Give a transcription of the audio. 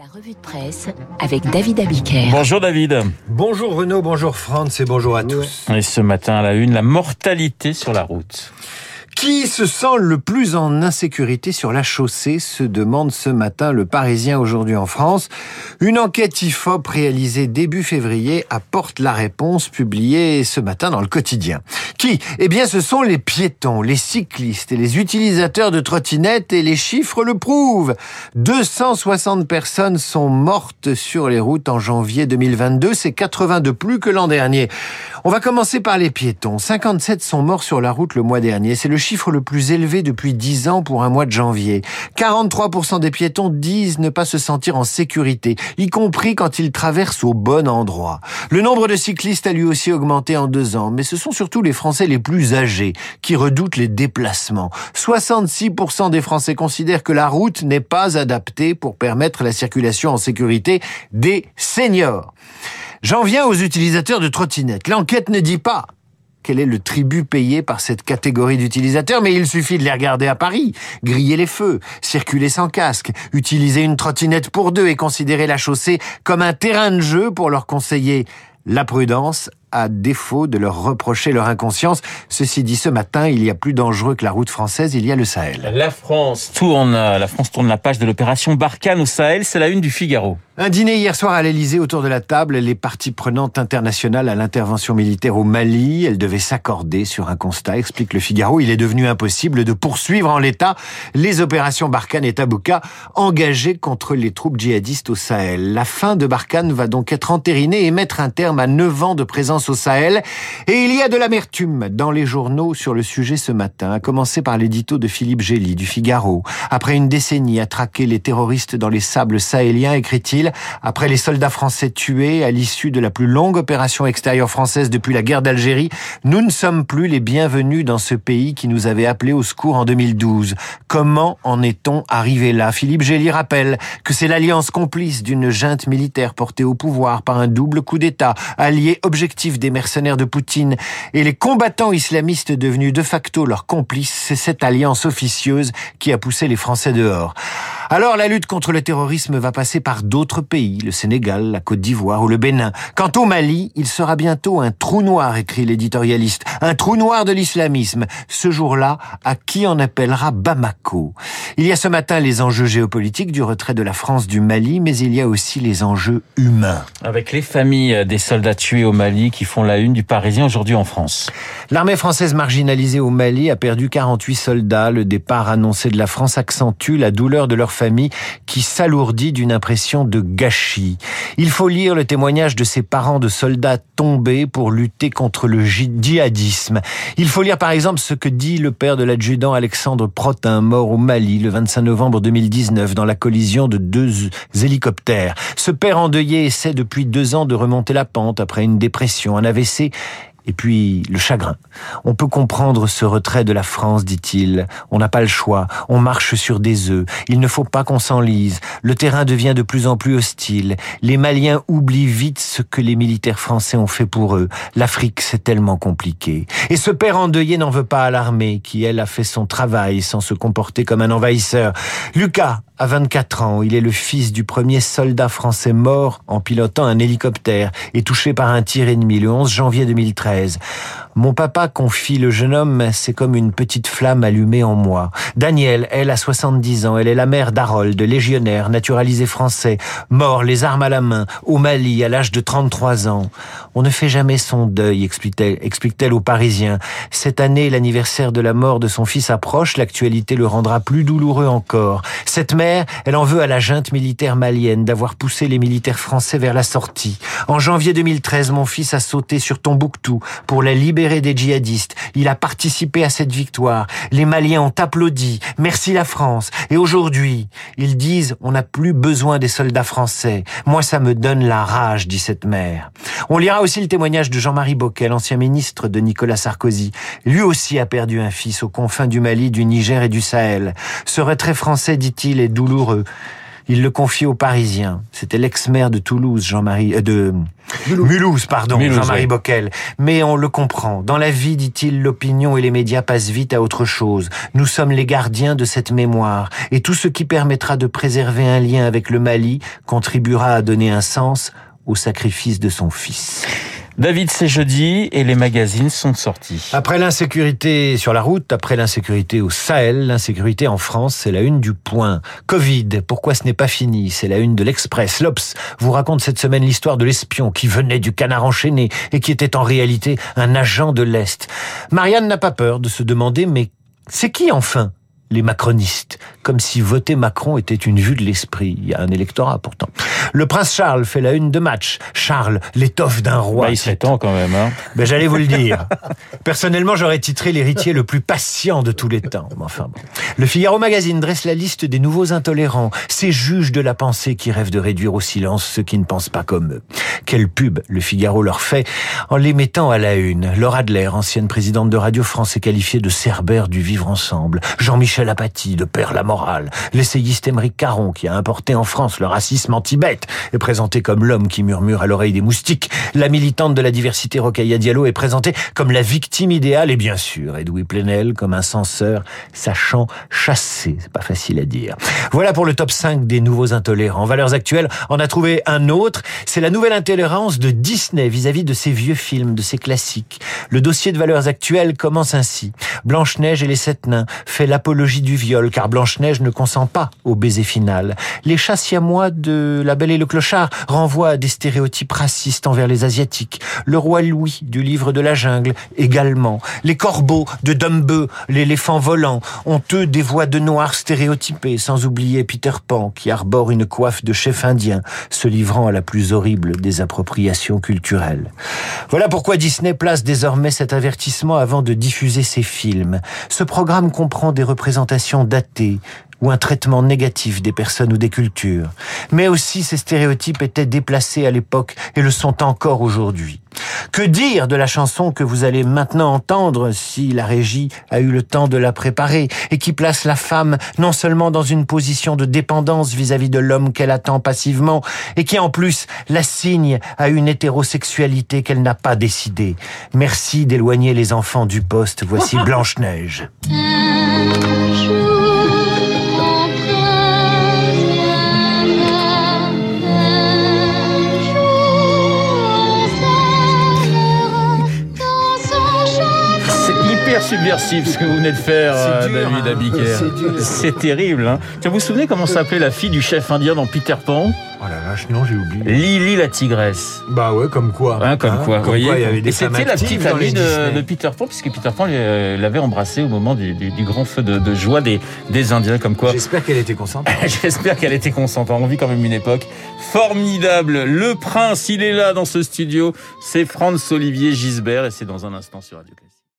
La revue de presse avec David Abiker. Bonjour David. Bonjour Renaud, bonjour France et bonjour à tous. Et ce matin à la une, la mortalité sur la route. Qui se sent le plus en insécurité sur la chaussée se demande ce matin le Parisien aujourd'hui en France. Une enquête IFOP réalisée début février apporte la réponse publiée ce matin dans le quotidien. Qui? Eh bien ce sont les piétons, les cyclistes et les utilisateurs de trottinettes et les chiffres le prouvent. 260 personnes sont mortes sur les routes en janvier 2022, c'est 80 de plus que l'an dernier. On va commencer par les piétons. 57 sont morts sur la route le mois dernier. C'est le le plus élevé depuis 10 ans pour un mois de janvier. 43% des piétons disent ne pas se sentir en sécurité, y compris quand ils traversent au bon endroit. Le nombre de cyclistes a lui aussi augmenté en deux ans, mais ce sont surtout les Français les plus âgés qui redoutent les déplacements. 66% des Français considèrent que la route n'est pas adaptée pour permettre la circulation en sécurité des seniors. J'en viens aux utilisateurs de trottinettes. L'enquête ne dit pas quel est le tribut payé par cette catégorie d'utilisateurs, mais il suffit de les regarder à Paris, griller les feux, circuler sans casque, utiliser une trottinette pour deux et considérer la chaussée comme un terrain de jeu pour leur conseiller la prudence à défaut de leur reprocher leur inconscience. Ceci dit, ce matin, il y a plus dangereux que la route française, il y a le Sahel. La France tourne, la France tourne la page de l'opération Barkhane au Sahel, c'est la une du Figaro. Un dîner hier soir à l'Elysée autour de la table, les parties prenantes internationales à l'intervention militaire au Mali, elles devaient s'accorder sur un constat, explique le Figaro. Il est devenu impossible de poursuivre en l'état les opérations Barkhane et Tabouka engagées contre les troupes djihadistes au Sahel. La fin de Barkhane va donc être entérinée et mettre un terme à neuf ans de présence au Sahel. Et il y a de l'amertume dans les journaux sur le sujet ce matin, à commencer par l'édito de Philippe Gély du Figaro. Après une décennie à traquer les terroristes dans les sables sahéliens, écrit-il, après les soldats français tués à l'issue de la plus longue opération extérieure française depuis la guerre d'Algérie, nous ne sommes plus les bienvenus dans ce pays qui nous avait appelés au secours en 2012. Comment en est-on arrivé là? Philippe Gély rappelle que c'est l'alliance complice d'une junte militaire portée au pouvoir par un double coup d'État, allié objectif des mercenaires de Poutine et les combattants islamistes devenus de facto leurs complices. C'est cette alliance officieuse qui a poussé les Français dehors. Alors la lutte contre le terrorisme va passer par d'autres pays, le Sénégal, la Côte d'Ivoire ou le Bénin. Quant au Mali, il sera bientôt un trou noir, écrit l'éditorialiste, un trou noir de l'islamisme. Ce jour-là, à qui en appellera Bamako? Il y a ce matin les enjeux géopolitiques du retrait de la France du Mali, mais il y a aussi les enjeux humains. Avec les familles des soldats tués au Mali qui font la une du Parisien aujourd'hui en France. L'armée française marginalisée au Mali a perdu 48 soldats. Le départ annoncé de la France accentue la douleur de leur qui s'alourdit d'une impression de gâchis. Il faut lire le témoignage de ces parents de soldats tombés pour lutter contre le djihadisme. Il faut lire par exemple ce que dit le père de l'adjudant Alexandre Protin, mort au Mali le 25 novembre 2019 dans la collision de deux hélicoptères. Ce père endeuillé essaie depuis deux ans de remonter la pente après une dépression, un AVC et puis le chagrin. On peut comprendre ce retrait de la France, dit-il. On n'a pas le choix. On marche sur des œufs. Il ne faut pas qu'on s'enlise. Le terrain devient de plus en plus hostile. Les Maliens oublient vite ce que les militaires français ont fait pour eux. L'Afrique, c'est tellement compliqué. Et ce père endeuillé n'en veut pas à l'armée, qui, elle, a fait son travail sans se comporter comme un envahisseur. Lucas a 24 ans. Il est le fils du premier soldat français mort en pilotant un hélicoptère et touché par un tir ennemi le 11 janvier 2013. Mon papa confie le jeune homme, c'est comme une petite flamme allumée en moi. Daniel, elle a 70 ans, elle est la mère d'Harold, légionnaire, naturalisé français, mort les armes à la main, au Mali, à l'âge de 33 ans. On ne fait jamais son deuil, explique-t-elle explique aux Parisiens. Cette année, l'anniversaire de la mort de son fils approche, l'actualité le rendra plus douloureux encore. Cette mère, elle en veut à la junte militaire malienne d'avoir poussé les militaires français vers la sortie. En janvier 2013, mon fils a sauté sur Tombouctou pour la libérer des djihadistes. Il a participé à cette victoire. Les Maliens ont applaudi. Merci la France. Et aujourd'hui, ils disent on n'a plus besoin des soldats français. Moi, ça me donne la rage, dit cette mère. On lira aussi le témoignage de Jean-Marie Bockel, ancien ministre de Nicolas Sarkozy. Lui aussi a perdu un fils aux confins du Mali, du Niger et du Sahel. Ce retrait français, dit-il, est douloureux. Il le confiait aux Parisiens. C'était l'ex-maire de Toulouse, Jean-Marie, euh, de Mulhouse, pardon, Jean-Marie Bockel. Mais on le comprend. Dans la vie, dit-il, l'opinion et les médias passent vite à autre chose. Nous sommes les gardiens de cette mémoire. Et tout ce qui permettra de préserver un lien avec le Mali contribuera à donner un sens au sacrifice de son fils. David, c'est jeudi et les magazines sont sortis. Après l'insécurité sur la route, après l'insécurité au Sahel, l'insécurité en France, c'est la une du point. Covid, pourquoi ce n'est pas fini? C'est la une de l'Express. L'Obs vous raconte cette semaine l'histoire de l'espion qui venait du canard enchaîné et qui était en réalité un agent de l'Est. Marianne n'a pas peur de se demander, mais c'est qui enfin? Les macronistes, comme si voter Macron était une vue de l'esprit. Il y a un électorat pourtant. Le prince Charles fait la une de match. Charles, l'étoffe d'un roi. Bah, il temps quand même. Hein. Ben, J'allais vous le dire. Personnellement, j'aurais titré l'héritier le plus patient de tous les temps. Enfin bon. Le Figaro Magazine dresse la liste des nouveaux intolérants, ces juges de la pensée qui rêvent de réduire au silence ceux qui ne pensent pas comme eux. Quelle pub le Figaro leur fait en les mettant à la une. Laura Adler, ancienne présidente de Radio France, est qualifiée de cerbère du vivre ensemble. Jean-Michel Apathy, de père la morale. L'essayiste Émeric Caron, qui a importé en France le racisme anti-bête, est présenté comme l'homme qui murmure à l'oreille des moustiques. La militante de la diversité Rocailla Diallo est présentée comme la victime idéale et bien sûr Edoui Plenel comme un censeur sachant chasser. C'est pas facile à dire. Voilà pour le top 5 des nouveaux intolérants. Valeurs actuelles, on a trouvé un autre. C'est la nouvelle intolérance de Disney vis-à-vis de ses vieux films, de ses classiques. Le dossier de valeurs actuelles commence ainsi. Blanche-Neige et les Sept Nains fait l'apologie du viol car Blanche-Neige ne consent pas au baiser final. Les chats siamois de La Belle et le Clochard renvoient à des stéréotypes racistes envers les Asiatiques. Le roi Louis du livre de la jungle également. Les corbeaux de Dumbo, l'éléphant volant, ont eux des voix de noirs stéréotypées, sans oublier Peter Pan qui arbore une coiffe de chef indien, se livrant à la plus horrible des appropriations culturelles. Voilà pourquoi Disney place désormais cet avertissement avant de diffuser ses films. Ce programme comprend des représentations datées, ou un traitement négatif des personnes ou des cultures. Mais aussi ces stéréotypes étaient déplacés à l'époque et le sont encore aujourd'hui. Que dire de la chanson que vous allez maintenant entendre si la régie a eu le temps de la préparer et qui place la femme non seulement dans une position de dépendance vis-à-vis de l'homme qu'elle attend passivement et qui en plus la signe à une hétérosexualité qu'elle n'a pas décidée. Merci d'éloigner les enfants du poste. Voici Blanche-Neige. Subversif ce que vous venez de faire, euh, David hein. Abiker. C'est terrible. Hein. vous vous souvenez comment s'appelait la fille du chef indien dans Peter Pan? Oh la vache, non, j'ai oublié. Lily la tigresse. Bah ouais, comme quoi. Hein, comme quoi, vous voyez. y avait des Et c'était la petite amie de, Peter Pan, puisque Peter Pan euh, l'avait embrassée au moment du, grand feu de, joie des, des Indiens, comme quoi. J'espère qu'elle était consentante. J'espère qu'elle était consentante. On vit quand même une époque formidable. Le prince, il est là dans ce studio. C'est Franz Olivier Gisbert et c'est dans un instant sur Radio Classique.